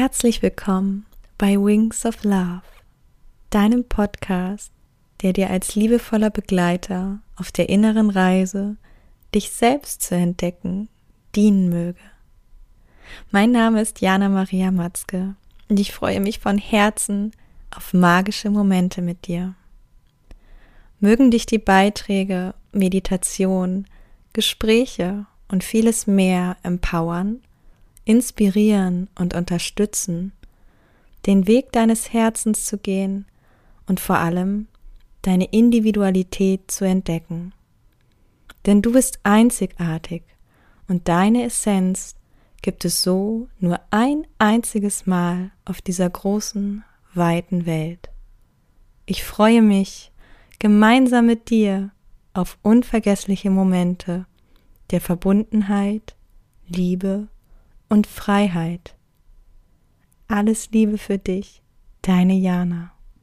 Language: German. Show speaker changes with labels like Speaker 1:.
Speaker 1: Herzlich willkommen bei Wings of Love, deinem Podcast, der dir als liebevoller Begleiter auf der inneren Reise, dich selbst zu entdecken, dienen möge. Mein Name ist Jana Maria Matzke und ich freue mich von Herzen auf magische Momente mit dir. Mögen dich die Beiträge, Meditation, Gespräche und vieles mehr empowern, inspirieren und unterstützen, den Weg deines Herzens zu gehen und vor allem deine Individualität zu entdecken. Denn du bist einzigartig und deine Essenz gibt es so nur ein einziges Mal auf dieser großen, weiten Welt. Ich freue mich, gemeinsam mit dir auf unvergessliche Momente der Verbundenheit, Liebe und Freiheit. Alles Liebe für dich, deine Jana.